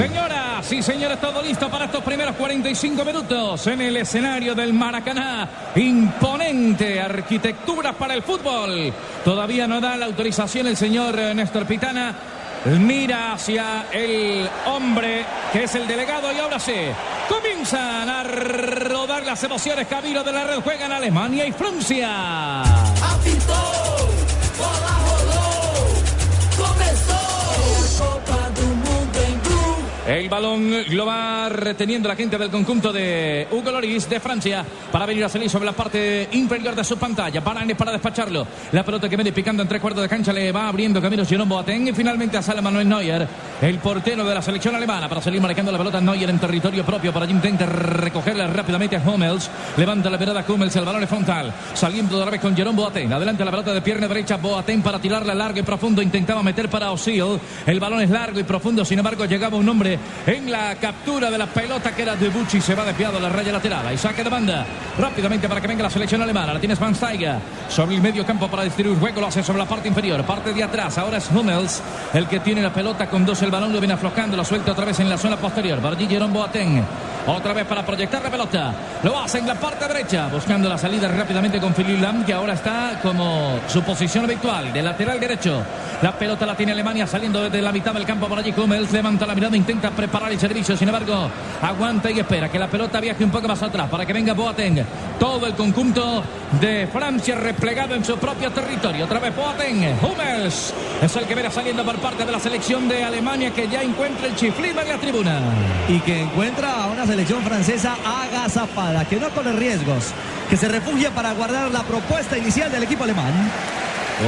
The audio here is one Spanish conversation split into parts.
Señoras y señores, todo listo para estos primeros 45 minutos en el escenario del Maracaná. Imponente arquitectura para el fútbol. Todavía no da la autorización el señor Néstor Pitana. Mira hacia el hombre que es el delegado y ahora sí, comienzan a rodar las emociones. Camino de la red juegan Alemania y Francia. El balón lo va reteniendo la gente del conjunto de Hugo Loris de Francia para venir a salir sobre la parte inferior de su pantalla. Barane para despacharlo. La pelota que viene picando en tres cuartos de cancha le va abriendo camino Jerome Boateng y finalmente a sala Manuel Neuer, el portero de la selección alemana para salir marcando la pelota Neuer en territorio propio para intenta recogerla rápidamente a Hummels. Levanta la mirada Hummels, el balón es frontal. Saliendo otra vez con Jerome Boateng. Adelante la pelota de pierna derecha Boateng para tirarla largo y profundo. Intentaba meter para Osil. El balón es largo y profundo. Sin embargo, llegaba un hombre en la captura de la pelota que era de Bucci. Se va desviado a la raya lateral. Y saque de banda rápidamente para que venga la selección alemana. La tiene Van Steiger sobre el medio campo para distribuir juego. Lo hace sobre la parte inferior. Parte de atrás. Ahora es Hummels el que tiene la pelota con dos. El balón lo viene aflojando. Lo suelta otra vez en la zona posterior. Para Jerome Boateng. Otra vez para proyectar la pelota. Lo hace en la parte derecha. Buscando la salida rápidamente con Philip Lam. Que ahora está como su posición habitual. De lateral derecho. La pelota la tiene Alemania saliendo desde la mitad del campo por allí. Hummels levanta la mirada. Intenta preparar el servicio. Sin embargo, aguanta y espera que la pelota viaje un poco más atrás para que venga Boateng. Todo el conjunto de Francia replegado en su propio territorio. Otra vez Boateng. Hummels es el que viene saliendo por parte de la selección de Alemania que ya encuentra el chiflido en la tribuna. Y que encuentra a una selección francesa agazapada, que no corre riesgos, que se refugia para guardar la propuesta inicial del equipo alemán.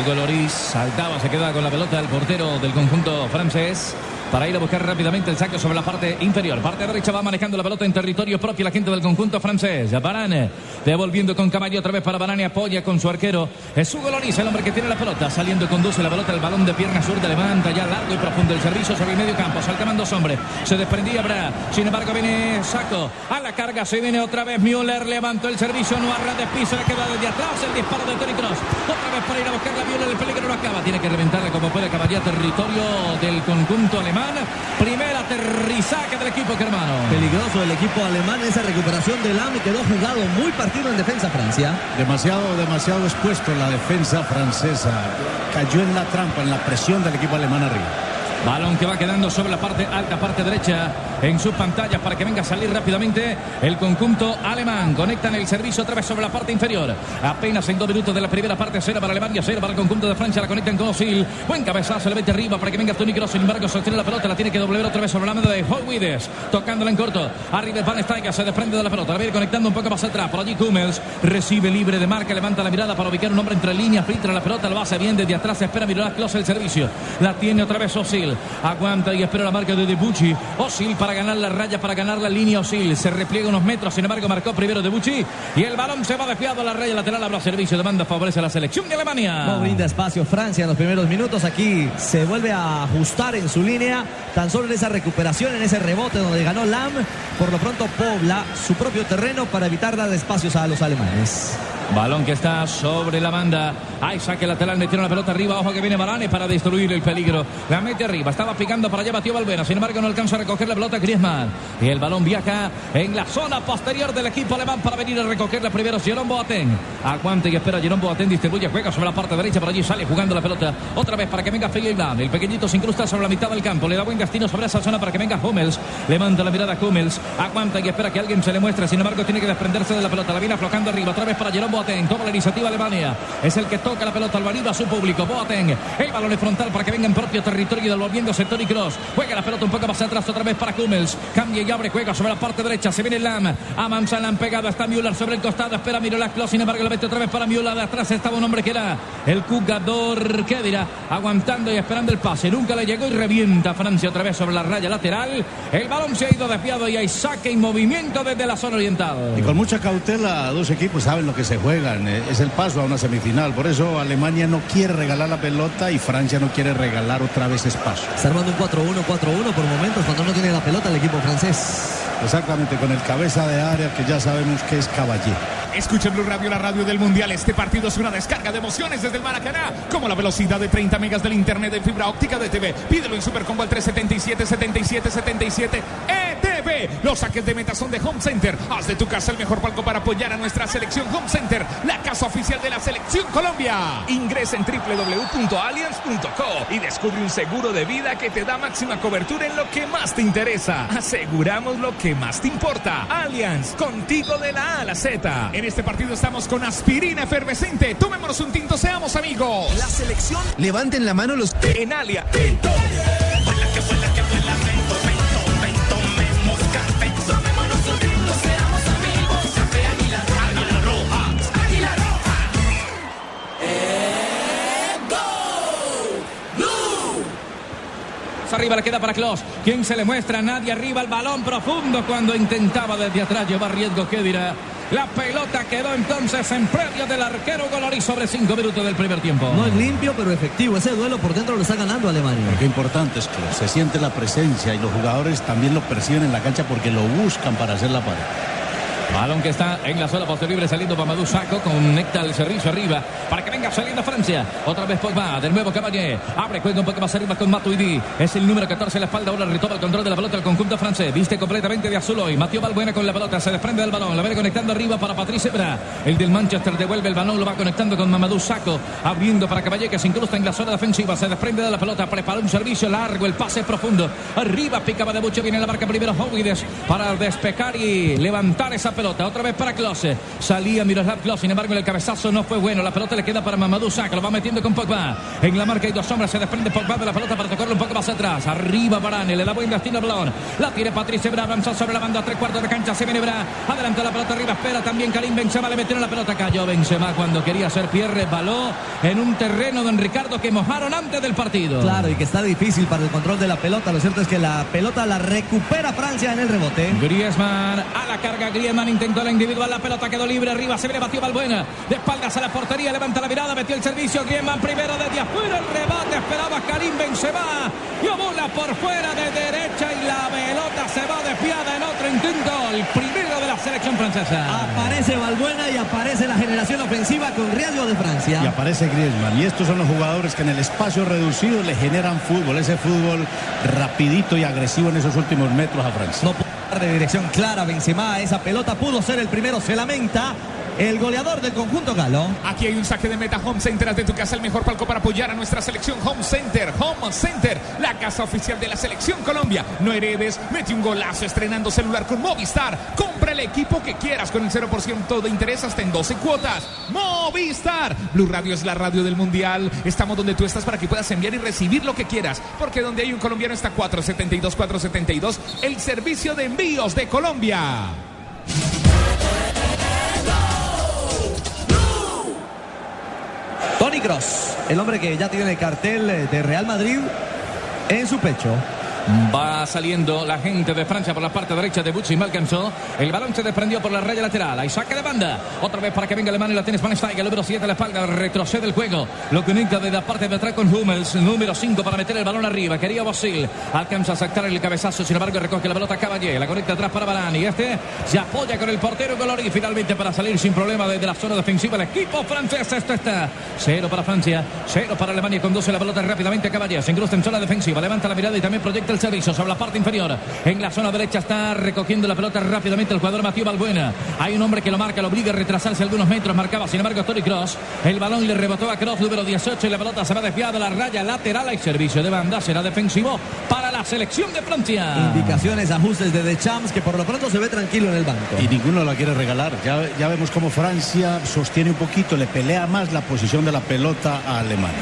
Hugo Loris saltaba, se queda con la pelota el portero del conjunto francés para ir a buscar rápidamente el saque sobre la parte inferior. Parte derecha va manejando la pelota en territorio propio la gente del conjunto francés. Barane devolviendo con Caballo otra vez para Barane. Apoya con su arquero. Es Hugo Loris, el hombre que tiene la pelota. Saliendo conduce la pelota. El balón de pierna sur de levanta ya largo y profundo el servicio sobre el medio campo. Saltaban dos hombres. Se desprendía Bra. Sin embargo, viene Saco. A la carga se viene otra vez Müller. Levantó el servicio. No arra de piso. Le queda desde atrás el disparo de Tony Cross. Otra vez para ir a buscar la Müller. El peligro no acaba. Tiene que reventarle como puede Caballé territorio del conjunto alemán. Primer aterrizaje del equipo hermano. Peligroso el equipo alemán. Esa recuperación del AMI quedó jugado muy partido en defensa Francia. Demasiado, demasiado expuesto la defensa francesa. Cayó en la trampa, en la presión del equipo alemán arriba. Balón que va quedando sobre la parte alta, parte derecha en sus pantallas para que venga a salir rápidamente el conjunto alemán. Conectan el servicio otra vez sobre la parte inferior. Apenas en dos minutos de la primera parte, cero para Alemania, cero para el conjunto de Francia. La conectan con Osil. Buen cabezazo, le mete arriba para que venga Tony Kroos. Sin embargo, sostiene la pelota, la tiene que doblegar otra vez sobre la mano de Holwides. Tocándola en corto. Arriba Van Steiger se desprende de la pelota. La viene conectando un poco más atrás. Por allí Kummels recibe libre de marca, levanta la mirada para ubicar un hombre entre líneas. Filtra la pelota, lo hace bien desde atrás. Espera mirar Klose el servicio. La tiene otra vez Osil. Aguanta y espera la marca de Debucci. Osil para ganar la raya, para ganar la línea Osil. Se repliega unos metros, sin embargo marcó primero Debucci. Y el balón se va desviado a la raya lateral. Habrá servicio de banda, favorece a la selección de Alemania. No brinda espacio Francia en los primeros minutos. Aquí se vuelve a ajustar en su línea. Tan solo en esa recuperación, en ese rebote donde ganó Lam. Por lo pronto pobla su propio terreno para evitar dar espacios a los alemanes. Balón que está sobre la banda. Hay saque lateral, metieron la pelota arriba. Ojo que viene Barane para destruir el peligro. La mete arriba. Estaba picando para allá, batió Valvena. Sin embargo, no alcanza a recoger la pelota Griezmann. Y el balón viaja en la zona posterior del equipo alemán para venir a recogerla primero. Jerome Boateng. Aguante y espera. Jerome Boateng distribuye, juega sobre la parte derecha. Por allí sale jugando la pelota. Otra vez para que venga Lam. El pequeñito se incrusta sobre la mitad del campo. Le da buen gastino sobre esa zona para que venga Hummels. Levanta la mirada Hummels. Aguanta y espera que alguien se le muestre. Sin embargo, tiene que desprenderse de la pelota. La viene aflojando arriba. Otra vez para Jerome Boateng. Toma la iniciativa Alemania. Es el que toca la pelota al valido a su público. Boateng. El balón es frontal para que venga en propio territorio del volviéndose Tony Cross. Juega la pelota un poco más atrás otra vez para Hummels. Cambia y abre, juega sobre la parte derecha. Se viene Lam. Avanza Lam pegado. Está Müller sobre el costado. Espera Mirolas Klos. Sin embargo, la mete otra vez para Müller. De atrás estaba un hombre que era el jugador. ¿Qué dirá? Aguantando y esperando el pase. Nunca le llegó y revienta Francia otra vez sobre la raya lateral. El balón se ha ido desviado y hay saque y movimiento desde la zona oriental. Y con mucha cautela, dos equipos saben lo que se juegan. Eh, Es el paso a una semifinal. Por eso Alemania no quiere regalar la pelota y Francia no quiere regalar otra vez espacio. Está armando un 4-1-4-1 por momentos cuando no tiene la pelota el equipo francés. Exactamente, con el cabeza de área que ya sabemos que es Caballé. Escucha Blue Radio, la radio del Mundial. Este partido es una descarga de emociones desde el Maracaná. Como la velocidad de 30 megas del internet de fibra óptica de TV. Pídelo en Supercombo al 377 77 77 Los saques de meta son de Home Center. Haz de tu casa el mejor palco para apoyar a nuestra selección Home Center, la casa oficial de la selección Colombia. Ingresa en www.allianz.co y descubre un seguro de vida que te da máxima cobertura en lo que más te interesa. Aseguramos lo que más te importa. Allianz, contigo de la A a la Z. En este partido estamos con aspirina efervescente. Tomémonos un tinto, seamos amigos. La selección. Levanten la mano los. En Alia. Tinto. Arriba le queda para Klos. ¿Quién se le muestra? Nadie arriba el balón profundo cuando intentaba desde atrás llevar riesgo. ¿Qué dirá? La pelota quedó entonces en previo del arquero Golori sobre cinco minutos del primer tiempo. No es limpio, pero efectivo. Ese duelo por dentro lo está ganando Alemania. Qué importante es que se siente la presencia y los jugadores también lo perciben en la cancha porque lo buscan para hacer la pared. Balón que está en la zona posterior saliendo Mamadou Saco. Conecta el servicio arriba para que venga saliendo Francia. Otra vez Pogba. De nuevo Caballé. Abre juego un poco más arriba con Matuidi. Es el número 14 en la espalda. Ahora retoma el control de la pelota el conjunto francés. Viste completamente de azul hoy. Mateo Balbuena con la pelota. Se desprende del balón. La ve conectando arriba para Patrice Ebra. El del Manchester devuelve el balón. Lo va conectando con Mamadou Saco. Abriendo para Caballé que se incrusta en la zona defensiva. Se desprende de la pelota. Prepara un servicio largo. El pase profundo. Arriba picaba de mucho. Viene la marca primero Howides para despecar y levantar esa pelota. Otra vez para Klose. Salía Miroslav Klose. Sin embargo, el cabezazo no fue bueno. La pelota le queda para Mamadou Saca. Lo va metiendo con Pogba. En la marca hay dos sombras. Se desprende Pogba de la pelota para tocarlo un poco más atrás. Arriba Barane. Le da buen destino al balón. La tiene Patrice Bra. Avanza sobre la banda. A tres cuartos de cancha. Se viene Bra. Adelanta la pelota arriba. Espera también Karim Benzema. Le metieron la pelota. Cayó Benzema cuando quería hacer Pierre Baló en un terreno de Ricardo que mojaron antes del partido. Claro, y que está difícil para el control de la pelota. Lo cierto es que la pelota la recupera Francia en el rebote. Griezmann a la carga. Griezmann intentó la individual. La pelota quedó libre arriba. Se viene batió Balbuena. De espaldas a la portería. Levanta la mirada. Metió el servicio. Griezmann primero desde afuera. El rebate. Esperaba Karim Benzema. Y bola por fuera de derecha. Y la pelota se va desviada en otro intento. El primero de la selección francesa. Aparece Balbuena y aparece la generación ofensiva con riesgo de Francia. Y aparece Griezmann. Y estos son los jugadores que en el espacio reducido le generan fútbol. Ese fútbol rapidito y agresivo en esos últimos metros a Francia. No de dirección clara Benzema. Esa pelota pudo ser el primero. Se lamenta. El goleador del conjunto galo. Aquí hay un saque de meta Home Center. Haz de tu casa el mejor palco para apoyar a nuestra selección Home Center. Home Center, la casa oficial de la selección Colombia. No heredes, mete un golazo estrenando celular con Movistar. Compra el equipo que quieras con el 0% de interés hasta en 12 cuotas. Movistar. Blue Radio es la radio del Mundial. Estamos donde tú estás para que puedas enviar y recibir lo que quieras. Porque donde hay un colombiano está 472 472, el servicio de envíos de Colombia. El hombre que ya tiene el cartel de Real Madrid en su pecho. Va saliendo la gente de Francia por la parte derecha de Butch y. El balón se desprendió por la raya lateral. Hay saque de banda. Otra vez para que venga Alemania y la tiene Spanstein. El número 7 a la espalda. Retrocede el juego. Lo conecta de la parte de atrás con Hummels. Número 5 para meter el balón arriba. Quería Bosil. Alcanza a sacar el cabezazo. Sin embargo, recoge la pelota Caballé. La conecta atrás para Barán. Y este se apoya con el portero Golori. Finalmente para salir sin problema desde la zona defensiva. El equipo francés. Esto está. Cero para Francia. Cero para Alemania. Conduce la pelota rápidamente a Caballé. Se incrusta en zona defensiva. Levanta la mirada y también proyecta el servicio sobre la parte inferior. En la zona derecha está recogiendo la pelota rápidamente el jugador Matías Balbuena. Hay un hombre que lo marca, lo obliga a retrasarse algunos metros. Marcaba, sin embargo, Tony Cross. El balón le rebotó a Cross, número 18. Y la pelota se va desviada a la raya lateral. Hay servicio de banda. Será defensivo para la selección de Francia. Indicaciones, ajustes de Deschamps que por lo pronto se ve tranquilo en el banco. Y ninguno la quiere regalar. Ya, ya vemos cómo Francia sostiene un poquito, le pelea más la posición de la pelota a Alemania.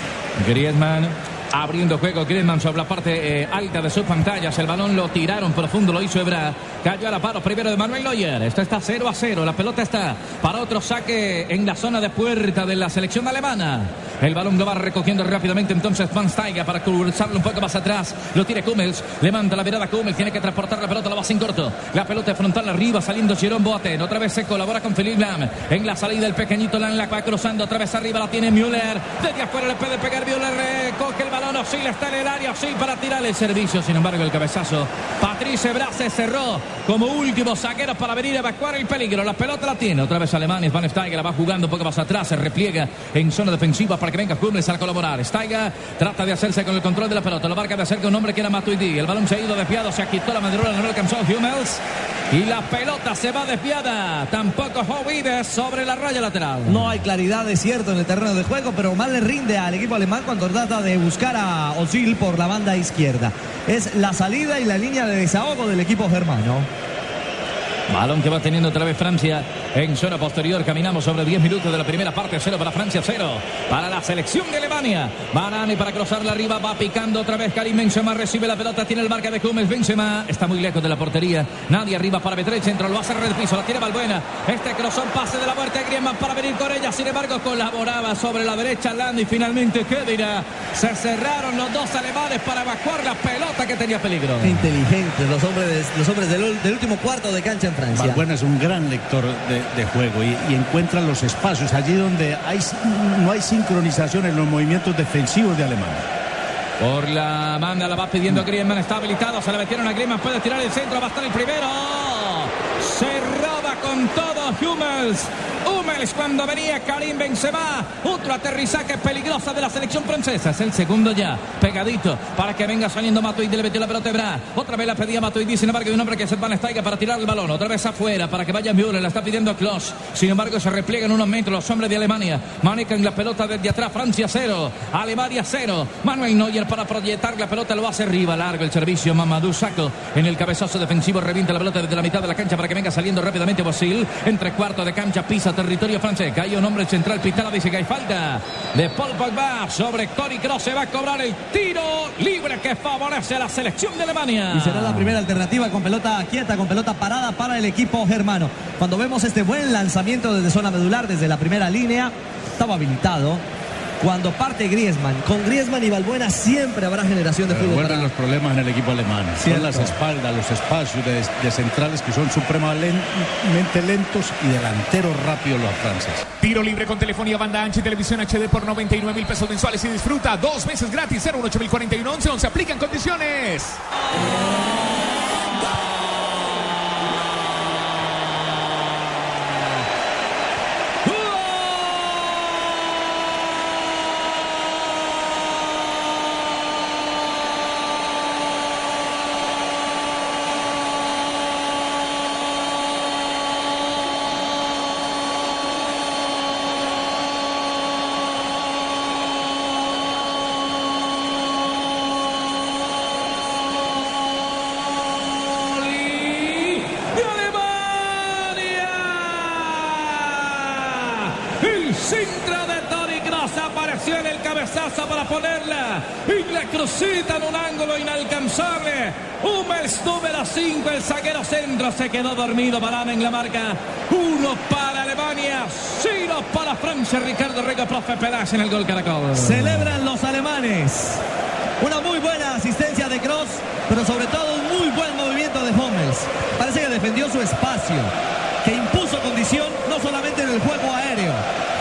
Griezmann abriendo juego Griezmann sobre la parte eh, alta de sus pantallas. El balón lo tiraron profundo, lo hizo Ebra. Cayó a la paro primero de Manuel Neuer. Esto está 0 a 0. La pelota está para otro saque en la zona de puerta de la selección alemana. El balón lo va recogiendo rápidamente entonces Van Steiger para cruzarlo un poco más atrás. Lo tiene Kummels. Levanta la mirada Kummels. Tiene que transportar la pelota. La va sin corto. La pelota frontal arriba saliendo Jerome Boateng. Otra vez se colabora con Philippe Lam. En la salida el pequeñito Lam la va cruzando. Otra vez arriba la tiene Müller. Desde afuera le puede pegar Müller. Coge el balón. Le está en el área. Sí para tirar el servicio. Sin embargo el cabezazo. Patrice Bra se cerró como último saquero para venir a evacuar el peligro. La pelota la tiene. Otra vez Alemania. Van Steiger la va jugando un poco más atrás. Se repliega en zona defensiva para que venga Hummels a colaborar. Steiger trata de hacerse con el control de la pelota. Lo marca de hacer con un hombre que era Matuidi. El balón se ha ido desviado. Se quitado la madrugada. No alcanzó Hummels. Y la pelota se va desviada. Tampoco Hovides sobre la raya lateral. No hay claridad, es cierto, en el terreno de juego, pero mal le rinde al equipo alemán cuando trata de buscar a Osil por la banda izquierda. Es la salida y la línea de desahogo del equipo germano. Balón que va teniendo otra vez Francia en zona posterior. Caminamos sobre 10 minutos de la primera parte. Cero para Francia, cero para la selección de Alemania. Barani para cruzarla arriba. Va picando otra vez Karim Benzema. Recibe la pelota. Tiene el marca de Hummels. Benzema está muy lejos de la portería. Nadie arriba para Betre. Centro lo va a el piso. La tiene Balbuena. Este cruzón pase de la muerte. Griezmann para venir con ella. Sin embargo, colaboraba sobre la derecha Land. Y finalmente, ¿qué dirá? Se cerraron los dos alemanes para evacuar la pelota que tenía peligro. Inteligentes los hombres, los hombres del, del último cuarto de cancha en Francia. Es un gran lector de, de juego y, y, encuentra los espacios allí donde hay, no hay sincronización en los movimientos defensivos de Alemania. Por la manda la va pidiendo Griezmann, está habilitado, se la metieron a Griezmann, puede tirar el centro, va a estar el primero. Se con todo Hummels. Hummels cuando venía Karim Benzema. Otro aterrizaje peligroso de la selección francesa. Es el segundo ya. Pegadito para que venga saliendo Matuidi. Le metió la pelota Bra. Otra vez la pedía Matuidi. Sin embargo, hay un hombre que se Van Steiger para tirar el balón. Otra vez afuera para que vaya Müller. La está pidiendo Klos. Sin embargo, se repliegan unos metros los hombres de Alemania. Manejan la pelota desde atrás. Francia cero. Alemania cero. Manuel Neuer para proyectar la pelota. Lo hace arriba. Largo el servicio. Mamadou Saco en el cabezazo defensivo. Revienta la pelota desde la mitad de la cancha para que venga saliendo rápidamente Bosil. Entre cuarto de cancha. Pisa territorio francés. Hay un hombre central. Pitala dice que hay falta de Paul Pogba sobre Toni Kroos. Se va a cobrar el tiro libre que favorece a la selección de Alemania. Y será la primera alternativa con pelota quieta, con pelota parada para el equipo germano. Cuando vemos este buen lanzamiento desde zona medular, desde la primera línea, estaba habilitado cuando parte Griezmann. Con Griezmann y Balbuena siempre habrá generación de fútbol. Los problemas en el equipo alemán. Son las espaldas, los espacios de, de, centrales que son supremamente lentos y delanteros rápidos los franceses. Tiro libre con telefonía banda ancha y televisión HD por 99 mil pesos mensuales y disfruta dos meses gratis 018 mil 41 11 11 aplican condiciones. centro de Toni Kroos apareció en el cabezazo para ponerla y la crucita en un ángulo inalcanzable. Hummels número 5, el zaguero centro se quedó dormido. Barán en la marca. Uno para Alemania, cero para Francia. Ricardo Rego, profe Pelas en el gol Caracol. Celebran los alemanes. Una muy buena asistencia de Kroos, pero sobre todo un muy buen movimiento de Hummels. Parece que defendió su espacio, que impuso condición no solamente en el juego aéreo,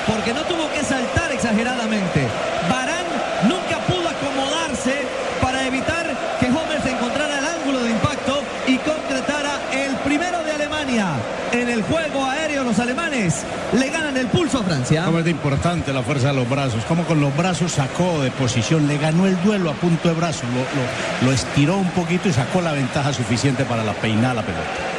porque no tuvo que saltar exageradamente. Barán nunca pudo acomodarse para evitar que Hummels encontrara el ángulo de impacto y concretara el primero de Alemania. En el juego aéreo los alemanes le Francia. Es importante la fuerza de los brazos, como con los brazos sacó de posición, le ganó el duelo a punto de brazo, lo, lo, estiró un poquito y sacó la ventaja suficiente para la peinar la pelota.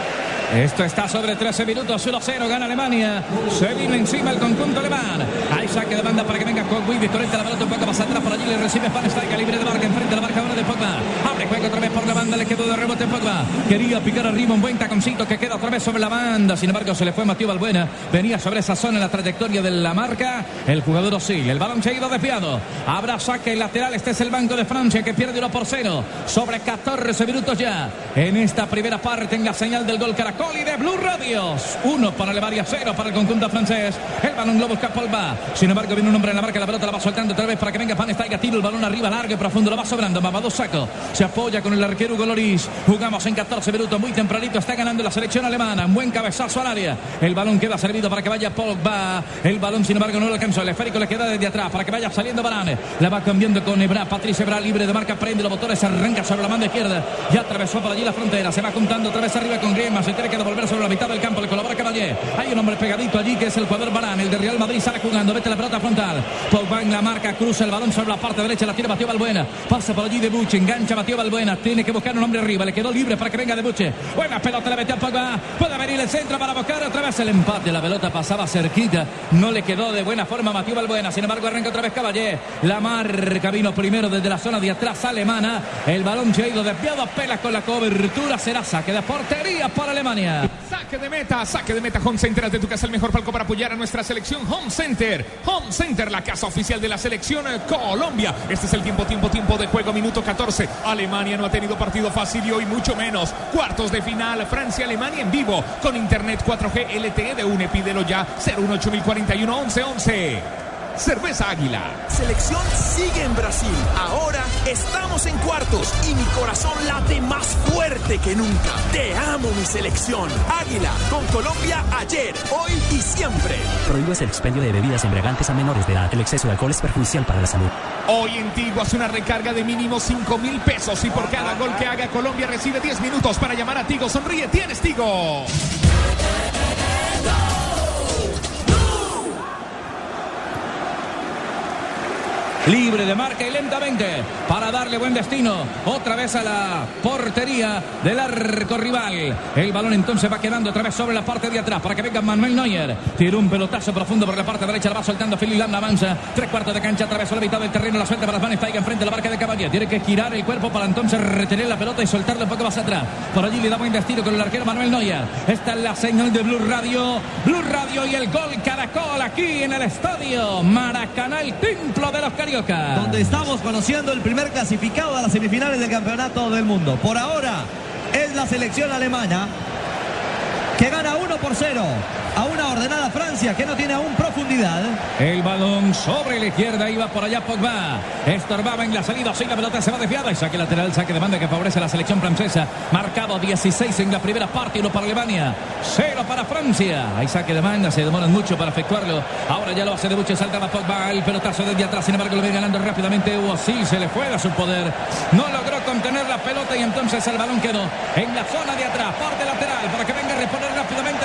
Esto está sobre 13 minutos, 1-0, gana Alemania. Se viene encima el conjunto alemán. Hay saque de banda para que venga con Wibi. Correcta la pelota un poco más atrás. Por allí le recibe Van Steiger, libre de marca. Enfrente la marca ahora de Pogba. Abre juego otra vez por la banda. Le quedó de rebote Pogba. Quería picar arriba un buen taconcito que queda otra vez sobre la banda. Sin embargo, se le fue Matías Balbuena. Venía sobre esa zona en la trayectoria de la marca. El jugador Osil. El balón se ha ido desviado. Habrá saque lateral. Este es el banco de Francia que pierde 1 por 0. Sobre 14 minutos ya. En esta primera parte en la señal del gol Caracol. Y de Blue Radios. Uno para Alemania, cero para el conjunto francés. El balón lo busca Pogba. Sin embargo, viene un hombre en la marca, la pelota la va soltando otra vez para que venga Van Steiger. Tiro el balón arriba, largo y profundo, lo va sobrando. Mamadou Saco se apoya con el arquero Hugo Loris. Jugamos en 14 minutos, muy tempranito. Está ganando la selección alemana. Buen cabezazo al área. El balón queda servido para que vaya Pogba. El balón, sin embargo, no lo alcanzó. El esférico le queda desde atrás para que vaya saliendo Barane. La va cambiando con Ebra. Patricia Ebra libre de marca, prende los botones, arranca sobre la mano izquierda. Ya atravesó por allí la frontera. Se va juntando otra vez arriba con Griezmann. Se tiene que devolver sobre la mitad del campo. Le colabora Caballé. Hay un hombre pegadito allí que es el jugador Barán. El de Real Madrid sale jugando. Vete la pelota frontal. Pogba en la marca. Cruza el balón sobre la parte derecha. La tiene Mateo Balbuena. Pasa por allí de Buche. Engancha Mateo Balbuena. Tiene que buscar un hombre arriba. Le quedó libre para que venga de Buche. Buena pelota le metió a Pogba. Puede venir el centro para buscar otra vez el empate. La pelota pasaba cerquita. No le quedó de buena forma Mateo Balbuena. Sin embargo, arranca otra vez Caballé. La marca vino primero desde la zona de atrás alemana. El balón se ha ido desviado a pelas con la cobertura. Será saque de portería para Alemania. Saque de meta, saque de meta Home Center de tu casa, el mejor palco para apoyar a nuestra selección Home Center. Home Center, la casa oficial de la selección eh, Colombia. Este es el tiempo, tiempo, tiempo de juego, minuto 14. Alemania no ha tenido partido fácil y hoy mucho menos. Cuartos de final, Francia-Alemania en vivo con internet 4G LTE de UNE. Pídelo ya 018 1111. Cerveza Águila. Selección sigue en Brasil. Ahora estamos en cuartos y mi corazón late más fuerte que nunca. Te amo, mi selección. Águila, con Colombia ayer, hoy y siempre. Prohíbes el expendio de bebidas embriagantes a menores de edad. El exceso de alcohol es perjudicial para la salud. Hoy en Tigo hace una recarga de mínimo 5 mil pesos y por cada gol que haga Colombia recibe 10 minutos para llamar a Tigo. Sonríe, tienes Tigo. Libre de marca y lentamente para darle buen destino otra vez a la portería del arco rival. El balón entonces va quedando otra vez sobre la parte de atrás para que venga Manuel Neuer. Tira un pelotazo profundo por la parte derecha, la va soltando Lam, avanza. Tres cuartos de cancha, atravesó la mitad del terreno, la suelta para Van Steigen enfrente de la marca de Caballé. Tiene que girar el cuerpo para entonces retener la pelota y soltarla un poco más atrás. Por allí le da buen destino con el arquero Manuel Neuer. Esta es la señal de Blue Radio. Blue Radio y el gol Caracol aquí en el estadio Maracaná, el templo de los Donde estamos conociendo el primer clasificado a las semifinales del campeonato del mundo. Por ahora es la selección alemana que gana 1 por 0 a una ordenada Francia que no tiene aún profundidad. El balón sobre la izquierda iba por allá Pogba. Estorbaba en la salida, así la pelota se va desviada y saque lateral, saque de banda que favorece a la selección francesa. Marcado 16 en la primera parte, uno para Alemania, cero para Francia. Hay saque de banda, se demoran mucho para efectuarlo. Ahora ya lo hace de mucho, saltaba Pogba, el pelotazo desde atrás, sin embargo lo viene ganando rápidamente. Así se le fue su poder. No logró contener la pelota y entonces el balón quedó en la zona de atrás, parte lateral, para que venga a reponer rápidamente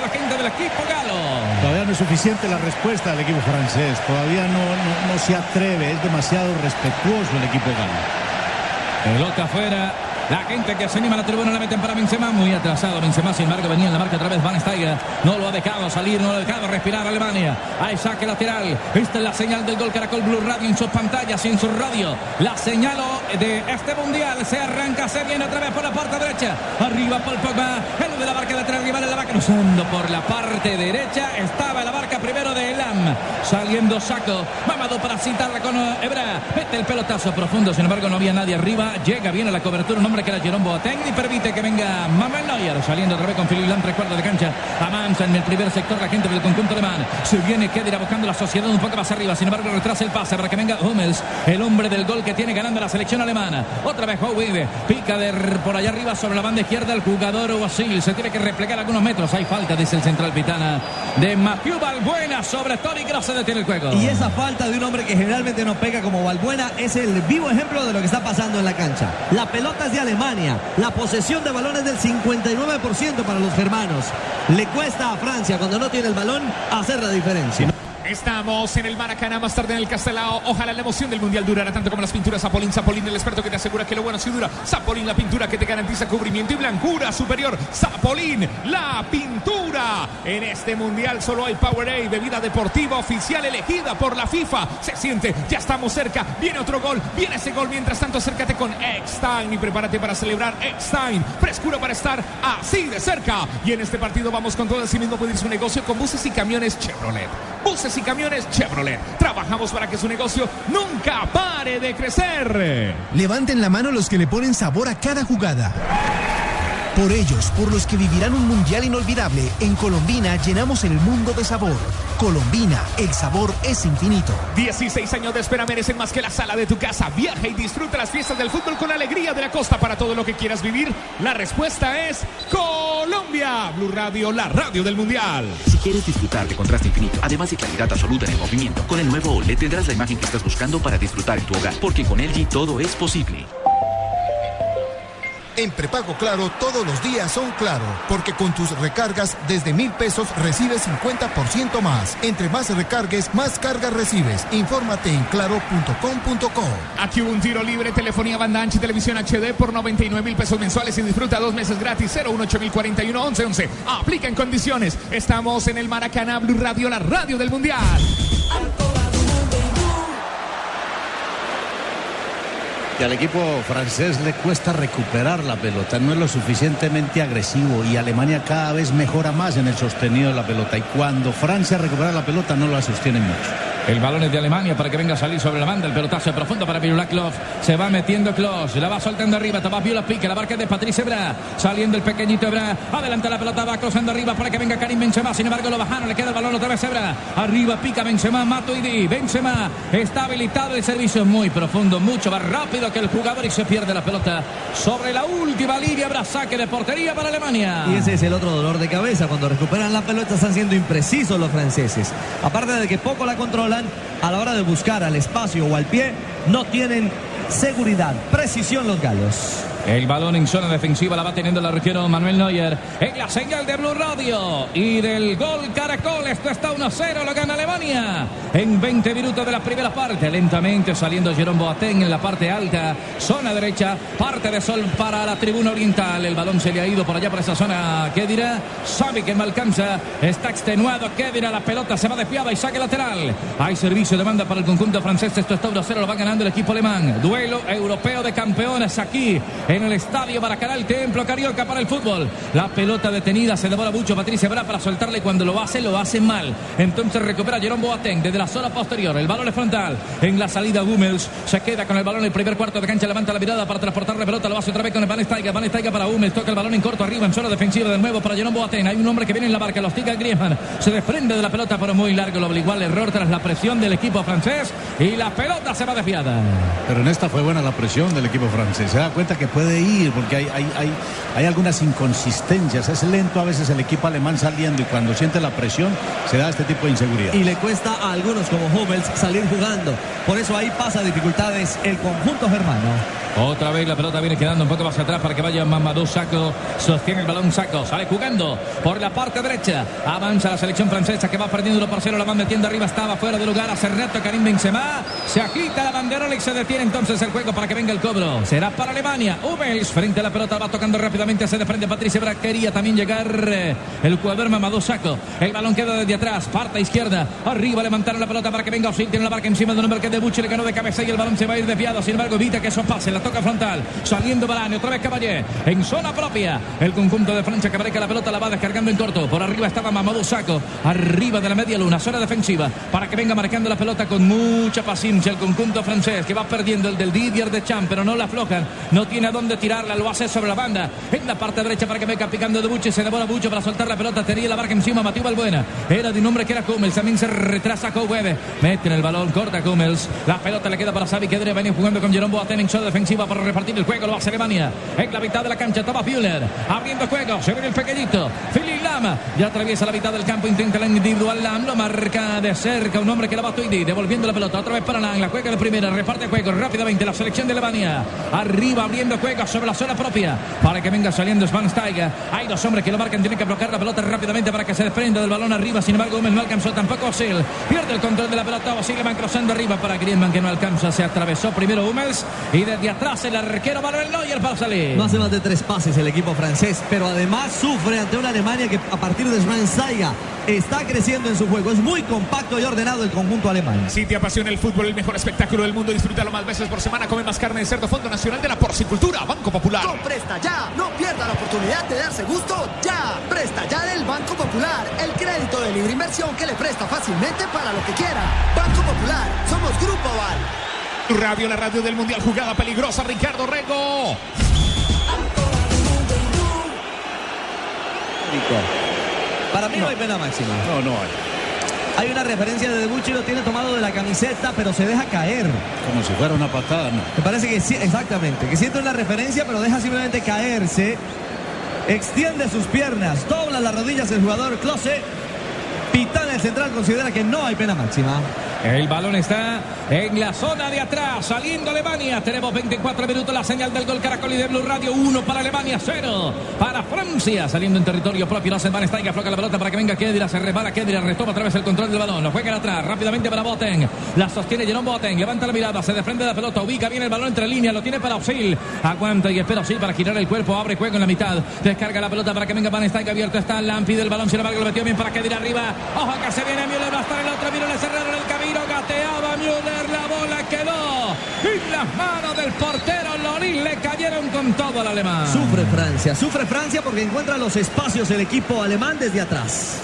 del equipo galo. Todavía no es suficiente la respuesta del equipo francés. Todavía no, no, no se atreve. Es demasiado respetuoso el equipo galo. Pelota afuera. La gente que se anima a la tribuna la meten para Benzema, muy atrasado Benzema, sin embargo venía en la marca otra vez Van Steiger, no lo ha dejado salir, no lo ha dejado respirar Alemania, hay saque lateral, esta es la señal del gol Caracol Blue Radio en sus pantallas y en su radio, la señal de este mundial, se arranca, se viene otra vez por la parte derecha, arriba Paul Pogba, el de la marca lateral rival, la va cruzando por la parte derecha, estaba la marca primero de Elam, saliendo Saco, Mamado para citarla con Ebra, mete el pelotazo profundo, sin embargo no había nadie arriba, llega bien a la cobertura, un hombre que era Jerome Boateng y permite que venga Manuel Neuer saliendo otra vez con Philip Lam, tres cuartos de cancha. Avanza en el primer sector la gente del conjunto alemán. Se viene Kedira buscando la sociedad un poco más arriba. Sin embargo, retrasa el pase para que venga Hummels, el hombre del gol que tiene ganando la selección alemana. Otra vez Howie pica de por allá arriba sobre la banda izquierda el jugador Oasil. Se tiene que replegar algunos metros. Hay falta, dice el central pitana de Mathieu Balbuena sobre Tony Kroos. Se detiene el juego. Y esa falta de un hombre que generalmente no pega como Balbuena es el vivo ejemplo de lo que está pasando en la cancha. La pelota es de Alemania. La posesión de balón es del 59% para los germanos. Le cuesta a Francia cuando no tiene el balón hacer la diferencia. Estamos en el Maracaná, más tarde en el Castelao. Ojalá la emoción del Mundial durara tanto como las pinturas Zapolín. Zapolín, el experto que te asegura que lo bueno sí dura. Zapolín, la pintura que te garantiza cubrimiento y blancura superior. Zapolín, la pintura. En este Mundial solo hay Powerade, bebida deportiva oficial elegida por la FIFA. Se siente, ya estamos cerca. Viene otro gol, viene ese gol. Mientras tanto, acércate con Eckstein y prepárate para celebrar Eckstein. Frescura para estar así de cerca. Y en este partido vamos con todo. Así mismo puede su negocio con buses y camiones Chevrolet. Buses y camiones Chevrolet. Trabajamos para que su negocio nunca pare de crecer. Levanten la mano los que le ponen sabor a cada jugada. Por ellos, por los que vivirán un mundial inolvidable, en Colombina llenamos el mundo de sabor. Colombina, el sabor es infinito. 16 años de espera merecen más que la sala de tu casa. Viaja y disfruta las fiestas del fútbol con la alegría de la costa para todo lo que quieras vivir. La respuesta es Colombia. Blue Radio, la radio del mundial. Si quieres disfrutar de contraste infinito, además de claridad absoluta en el movimiento, con el nuevo OLED tendrás la imagen que estás buscando para disfrutar en tu hogar, porque con LG todo es posible. En prepago Claro todos los días son claro, porque con tus recargas desde mil pesos recibes 50% más. Entre más recargues, más cargas recibes. Infórmate en claro.com.co. Aquí un tiro libre, telefonía banda ancha y televisión HD por 99 mil pesos mensuales y disfruta dos meses gratis. 018041 1111. Aplica en condiciones. Estamos en el Maracaná Blue Radio, la radio del Mundial. Y al equipo francés le cuesta recuperar la pelota, no es lo suficientemente agresivo y Alemania cada vez mejora más en el sostenido de la pelota y cuando Francia recupera la pelota no la sostiene mucho. El balón es de Alemania para que venga a salir sobre la banda. El pelotazo profundo para Virula Kloff. Se va metiendo Kloff. La va soltando arriba. Toma Viola pique. La barca de Patrice Ebra. Saliendo el pequeñito Ebra. Adelanta la pelota. Va cruzando arriba para que venga Karim Benzema. Sin embargo, lo bajaron. Le queda el balón otra vez Ebra. Arriba pica Benzema. Matuidi. Benzema. Está habilitado el servicio muy profundo. Mucho más rápido que el jugador y se pierde la pelota sobre la última línea. Habrá saque de portería para Alemania. Y ese es el otro dolor de cabeza. Cuando recuperan la pelota están siendo imprecisos los franceses. Aparte de que poco la controlan a la hora de buscar al espacio o al pie, no tienen seguridad, precisión los galos. El balón en zona defensiva la va teniendo el arquero Manuel Neuer. En la señal de Blue Radio. Y del gol Caracol. Esto está 1-0. Lo gana Alemania. En 20 minutos de la primera parte. Lentamente saliendo Jerome Boateng en la parte alta. Zona derecha. Parte de sol para la tribuna oriental. El balón se le ha ido por allá por esa zona. ¿Qué dirá? Sabe que me alcanza. Está extenuado. ¿Qué dirá? La pelota se va desviada y saque lateral. Hay servicio de banda para el conjunto francés. Esto está 1-0. Lo va ganando el equipo alemán. Duelo europeo de campeones aquí el estadio Maracaná, el templo carioca para el fútbol. La pelota detenida, se demora mucho Patricia Bra para soltarle cuando lo hace, lo hace mal. Entonces recupera Jerome Boateng desde la zona posterior. El balón es frontal. En la salida Hummels se queda con el balón en el primer cuarto de cancha, levanta la mirada para transportar la pelota, lo hace otra vez con el Van Steiger. Van para Hummels, toca el balón en corto arriba en zona defensiva de nuevo para Jerome Boateng. Hay un hombre que viene en la barca, los tica Griezmann. Se desprende de la pelota, pero muy largo, lo obligó al error tras la presión del equipo francés y la pelota se va desviada. Pero en esta fue buena la presión del equipo francés. Se da cuenta que puede ir porque hay, hay, hay, hay, algunas inconsistencias. Es lento a veces el equipo alemán saliendo y cuando siente la presión se da este tipo de inseguridad. Y le cuesta a algunos como Hummels salir jugando. Por eso ahí pasa dificultades el conjunto germano. Otra vez la pelota viene quedando un poco más atrás para que vaya Mamadou Saco. Sostiene el balón Saco. Sale jugando por la parte derecha. Avanza la selección francesa que va perdiendo lo parcero. La van metiendo arriba. Estaba fuera de lugar. Hace rato Karim Benzema. Se agita la bandera y se detiene entonces el juego para que venga el cobro. Será para Alemania. Hummels frente a la pelota. Va tocando rápidamente. Se defende Patricia Bra. Quería también llegar eh, el jugador Mamadou Saco. El balón queda desde atrás. Parte izquierda. Arriba levantaron la pelota para que venga Osil. Tiene la barca encima de un hombre que de Buche le ganó de cabeza y el balón se va a ir desviado. Sin embargo, evita que eso pase. Toca frontal. Saliendo Balani. Otra vez Caballé. En zona propia. El conjunto de Francia que que la pelota la va descargando en corto. Por arriba estaba Mamadou Saco. Arriba de la media luna. Zona defensiva. Para que venga marcando la pelota con mucha paciencia. El conjunto francés que va perdiendo el del Didier de Champ. Pero no la aflojan. No tiene a dónde tirarla. Lo hace sobre la banda. En la parte derecha para que venga picando de Buche. Se devora Buche para soltar la pelota. Tenía la barca encima. Matías Balbuena. Era de un hombre que era Cummels. También se retrasa Cowebe. Mete en el balón. Corta Cummels. La pelota le queda para Xavi que venir jugando con Jerome Boateng en zona defensiva para repartir el juego. Lo hace Alemania. En la mitad de la cancha Thomas Müller. Abriendo juego. Se viene el pequeñito. Lam. Ya atraviesa la mitad del campo. Intenta la individual Lam. Lo marca de cerca. Un hombre que la va a Tuidi. Devolviendo la pelota. Otra vez para Lam. La juega de primera. Reparte juego rápidamente. La selección de Alemania. Arriba abriendo juego sobre la zona propia. Para que venga saliendo Steiger. Hay dos hombres que lo marcan. Tienen que bloquear la pelota rápidamente para que se desprenda del balón arriba. Sin embargo, Hummels no alcanzó tampoco Osil. Pierde el control de la pelota. Osil van cruzando arriba para Griezmann que no alcanza. Se atravesó primero Hummels. Y desde atrás el arquero Manuel Neuer para salir. No hace más de tres pases el equipo francés, pero además sufre ante una Alemania que a partir de Schweinsteiger está creciendo en su juego. Es muy compacto y ordenado el conjunto alemán. Si te apasiona el fútbol, el mejor espectáculo del mundo, disfrútalo más veces por semana. Come más carne de cerdo, Fondo Nacional de la Porcicultura, Banco Popular. Con Presta Ya, no pierda la oportunidad de darse gusto ya. Presta Ya del Banco Popular, el crédito de libre inversión que le presta fácilmente para lo que quiera. Banco Popular, somos Grupo Aval. Radio, la radio del Mundial, jugada peligrosa, Ricardo Rego. Para mí no, hay pena máxima. No, no hay. Hay una referencia de Debucci, lo tiene tomado de la camiseta, pero se deja caer. Como si fuera una patada, ¿no? Me parece que sí, exactamente. Que siente una referencia, pero deja simplemente caerse. Extiende sus piernas, dobla las rodillas el jugador Close. Pitana el central considera que no hay pena máxima. El balón está en la zona de atrás, saliendo Alemania. Tenemos 24 minutos, la señal del gol Caracol y de Blue Radio. 1 para Alemania, 0 para Francia. Saliendo en territorio propio, no se van y afloca la pelota para que venga Kedira. Se repara Kedira, retoma otra vez el control del balón. Lo juega atrás, rápidamente para Boten. La sostiene Jerón Boten, levanta la mirada, se defende de la pelota, ubica bien el balón entre líneas, lo tiene para Osil. Aguanta y espera Osil para girar el cuerpo, abre juego en la mitad. Descarga la pelota para que venga Van Stijk abierto. Está Lampi del balón, sin embargo lo metió bien para Kedira arriba. Ojo que se viene Müller, va a estar el otro. Müller le cerraron el camino, gateaba Müller, la bola quedó en las manos del portero Loris. Le cayeron con todo al alemán. Sufre Francia, sufre Francia porque encuentra los espacios el equipo alemán desde atrás.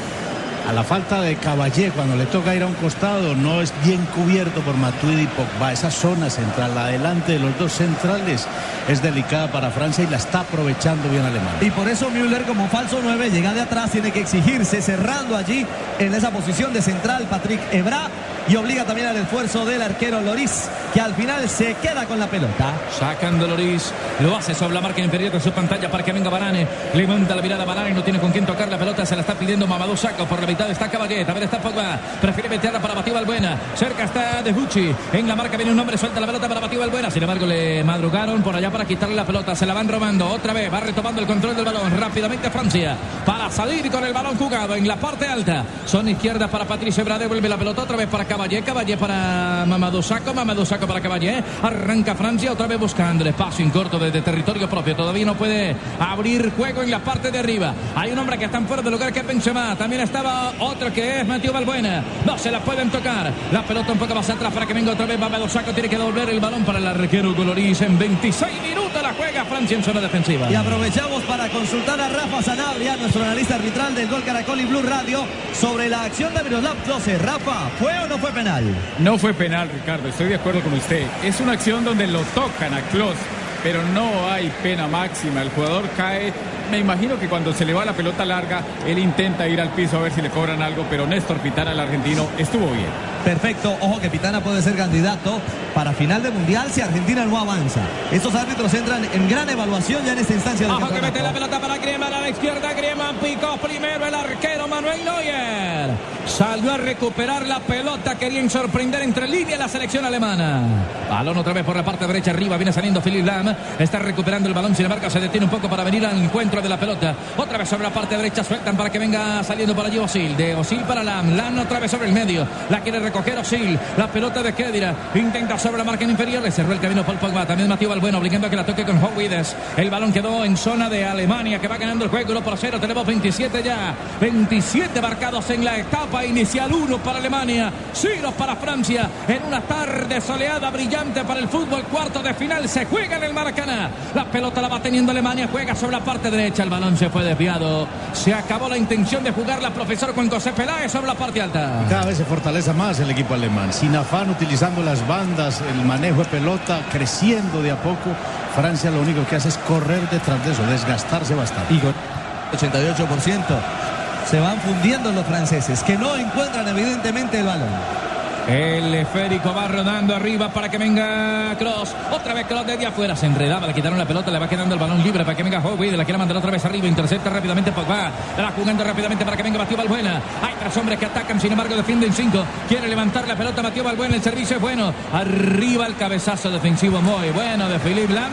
La falta de Caballé, cuando le toca ir a un costado, no es bien cubierto por Matuidi y Pogba. Esa zona central, la adelante de los dos centrales, es delicada para Francia y la está aprovechando bien Alemania. Y por eso Müller como falso 9 llega de atrás, tiene que exigirse, cerrando allí en esa posición de central Patrick Ebra y obliga también al esfuerzo del arquero Loris, que al final se queda con la pelota. Sacando Loris, lo hace sobre la marca inferior de su pantalla para que venga Barane. Levanta la mirada Barane, no tiene con quién tocar la pelota, se la está pidiendo Mamadou Saco. Por la mitad está Caballé, también está Pogba. Prefiere meterla para Batío Balbuena. Cerca está De Gucci. En la marca viene un hombre, suelta la pelota para Batío Balbuena. Sin embargo, le madrugaron por allá para quitarle la pelota. Se la van robando otra vez. Va retomando el control del balón. Rápidamente Francia para salir con el balón jugado en la parte alta. Son izquierda para Patricio Ebra. Devuelve la pelota otra vez para Caballé. Caballé para Mamadou Saco. Mamadou Saco para Caballé. Arranca Francia otra vez buscando el espacio corto desde territorio propio. Todavía no puede abrir juego en la parte de arriba. Hay un hombre que está en fuera de lugar que es Benzema. También estaba otro que es Mateo Balbuena. No se la pueden tocar. La pelota un poco más atrás para que venga otra vez Mamadou Saco. Tiene que devolver el balón para el arquero Coloriz. En 26 minutos la juega Francia en zona defensiva. Y aprovechamos para consultar a Rafa Sanabria, nuestro analista arbitral del Gol Caracol y Blue Radio, sobre la acción de Miroslav Klose. Rafa, ¿fue o no fue penal? No fue penal, Ricardo. Estoy de acuerdo con usted. Es una acción donde lo tocan a Klose, pero no hay pena máxima. El jugador cae. Me imagino que cuando se le va la pelota larga, él intenta ir al piso a ver si le cobran algo, pero Néstor Pitana, el argentino, estuvo bien. Perfecto, ojo que Pitana puede ser candidato para final de mundial si Argentina no avanza. Estos árbitros entran en gran evaluación ya en esta instancia del Ojo que mete la pelota para Griezmann a la izquierda. Griezmann picó primero el arquero Manuel Neuer. Salió a recuperar la pelota. Querían sorprender entre línea la selección alemana. Balón otra vez por la parte derecha arriba. Viene saliendo Philip Lam. Está recuperando el balón. Sin embargo, se detiene un poco para venir al encuentro de la pelota. Otra vez sobre la parte derecha. Sueltan para que venga saliendo por allí Osil. De Osil para Lam. Lam otra vez sobre el medio. La quiere recoger Osil. La pelota de Kedira. Intenta sobre la marca inferior. Le cerró el camino Paul Pogba. También Matías Balbuena obligando a que la toque con Howides. El balón quedó en zona de Alemania que va ganando el juego 1 por 0. Tenemos 27 ya. 27 marcados en la etapa inicial. 1 para Alemania. 0 para Francia. En una tarde soleada brillante para el fútbol. Cuarto de final. Se juega en el Maracaná. La pelota la va teniendo Alemania. Juega sobre la parte derecha. El balón se fue desviado. Se acabó la intención de jugar la profesor Juan José Peláez sobre la parte alta. Cada vez se fortalece más el equipo alemán. Sin afán, utilizando las bandas, el manejo de pelota, creciendo de a poco. Francia lo único que hace es correr detrás de eso, desgastarse bastante. Y con 88%. Se van fundiendo los franceses, que no encuentran evidentemente el balón. El esférico va rodando arriba para que venga Cross. Otra vez Cross desde afuera. Se enredaba, le quitaron la pelota, le va quedando el balón libre para que venga Howie. La quiere mandar otra vez arriba. Intercepta rápidamente Pogba. La va jugando rápidamente para que venga Mateo Balbuena. Hay tres hombres que atacan, sin embargo, defienden cinco. Quiere levantar la pelota Mateo Balbuena. El servicio es bueno. Arriba el cabezazo defensivo muy bueno de Philippe Lam.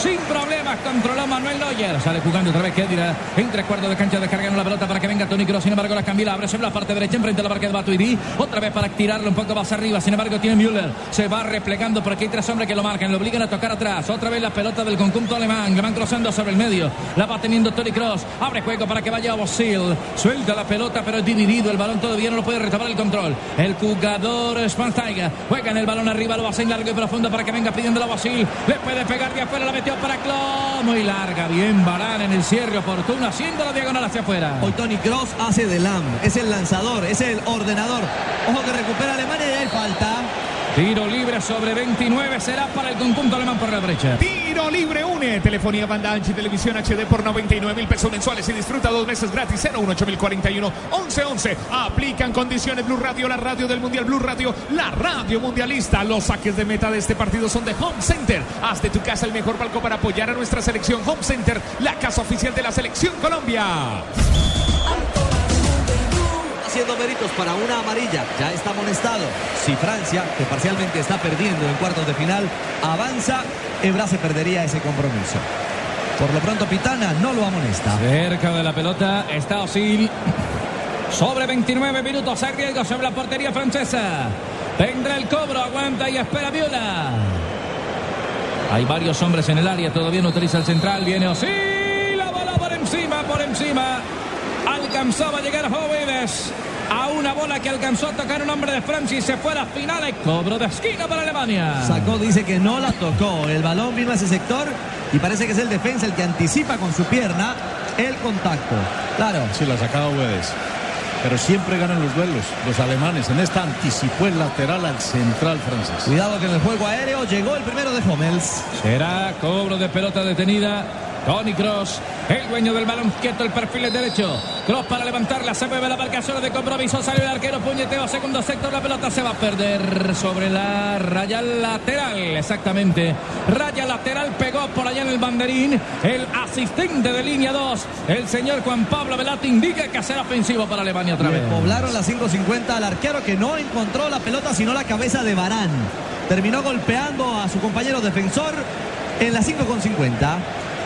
Sin problemas controló Manuel Neuer. Sale jugando otra vez Kedira. En tres cuartos de cancha descargando la pelota para que venga Tony Kroos. Sin embargo, la cambia, la abre sobre la parte derecha enfrente a la marca de Batuidi. Otra vez para tirarlo un poco más arriba. Sin embargo, tiene Müller. Se va replegando porque hay tres hombres que lo marcan. Lo obligan a tocar atrás. Otra vez la pelota del conjunto alemán. Le van cruzando sobre el medio. La va teniendo Tony Cross. Abre juego para que vaya Bosil. Suelta la pelota, pero es dividido. El balón todavía no lo puede retomar el control. El jugador Schwansteiger juega en el balón arriba. Lo va a hacer largo y profundo para que venga pidiendo a Bosil. Le puede pegar de afuera. La metió para Klo. Muy larga. Bien Barán en el cierre oportuno. Haciendo la diagonal hacia afuera. Hoy Tony Cross hace de Lam. Es el lanzador, es el ordenador. Ojo que recupera Alemania y hay falta. Tiro libre sobre 29 será para el conjunto alemán por la derecha. Tiro libre une. Telefonía banda ancha y televisión HD por 99 mil pesos mensuales y disfruta dos meses gratis. 018041 1111. Aplican condiciones Blue Radio, la radio del Mundial Blue Radio, la radio mundialista. Los saques de meta de este partido son de Home Center. Haz de tu casa el mejor palco para apoyar a nuestra selección. Home Center, la casa oficial de la selección Colombia. Haciendo méritos para una amarilla. Ya está amonestado. Si Francia, que parcialmente está perdiendo en cuartos de final, avanza, Ebra se perdería ese compromiso. Por lo pronto, Pitana no lo amonesta. Cerca de la pelota está Osil. Sobre 29 minutos, arriesga sobre la portería francesa. Tendrá el cobro, aguanta y espera Viola. Hay varios hombres en el área, todavía no utiliza el central. Viene Osil, la bola por encima, por encima. Alcanzaba a llegar a Jóvenes a una bola que alcanzó a tocar un hombre de Francia y se fue a las finales. Cobro de esquina para Alemania. Sacó, dice que no la tocó. El balón vino a ese sector y parece que es el defensa el que anticipa con su pierna el contacto. Claro. Sí, la sacaba Guedes. Pero siempre ganan los duelos los alemanes. En esta anticipó el lateral al central francés. Cuidado que en el juego aéreo llegó el primero de Hummels. Será cobro de pelota detenida. Tony Cross, el dueño del balón quieto, el perfil es derecho. Cross para levantarla, se mueve la marcación de compromiso, sale el arquero, puñeteo, segundo sector, la pelota se va a perder sobre la raya lateral, exactamente. Raya lateral pegó por allá en el banderín, el asistente de línea 2, el señor Juan Pablo Velati indica que será ofensivo para Alemania otra vez. poblaron las 5.50 al arquero que no encontró la pelota sino la cabeza de Barán. Terminó golpeando a su compañero defensor en la 5.50.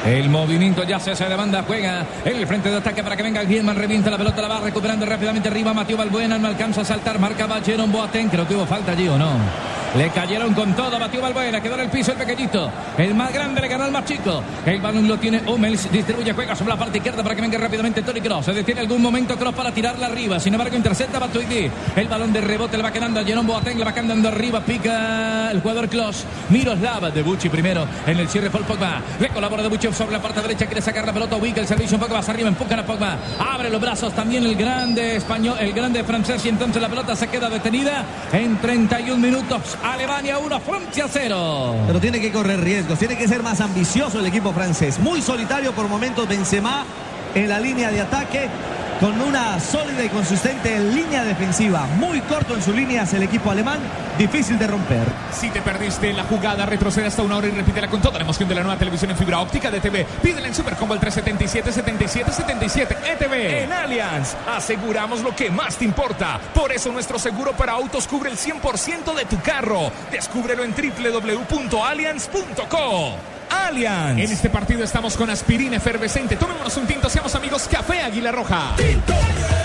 El movimiento ya se hace de banda, juega el frente de ataque para que venga Griezmann, revienta la pelota, la va recuperando rápidamente arriba Mateo Balbuena, no alcanza a saltar, marcaba Jerome Boateng, creo que hubo falta allí o no. Le cayeron con todo a Mateo Balbuena, quedó en el piso el pequeñito, el más grande le ganó al más chico, el balón lo tiene Hummels, distribuye, juega sobre la parte izquierda para que venga rápidamente Tony Kroos, se detiene algún momento Kroos para tirarla arriba, sin embargo intercepta Batuidi, el balón de rebote le va quedando a Jerome Boateng, le va quedando arriba, pica el jugador Kroos, Miroslav de Bucci primero, en el cierre Paul Pogba, le colabora de Bucci sobre la parte derecha, quiere sacar la pelota, ubica el servicio un poco más arriba, empujan a Pogba, abre los brazos también el grande español, el grande francés y entonces la pelota se queda detenida en 31 minutos, Alemania 1, Francia 0. Pero tiene que correr riesgos, tiene que ser más ambicioso el equipo francés. Muy solitario por momentos Benzema en la línea de ataque con una sólida y consistente línea defensiva. Muy corto en sus líneas el equipo alemán, difícil de romper. Si te perdiste la jugada, retrocede hasta una hora y repítela con toda la emoción de la nueva televisión en fibra óptica de TV. Pídela en Supercombo al 377 77 77 ETV. En Allianz, aseguramos lo que más te importa. Por eso nuestro seguro para autos cubre el 100% de tu carro. Descúbrelo en www.allianz.co. Allianz. En este partido estamos con aspirina efervescente. Tomémonos un tinto, seamos amigos. Café Águila Roja. No,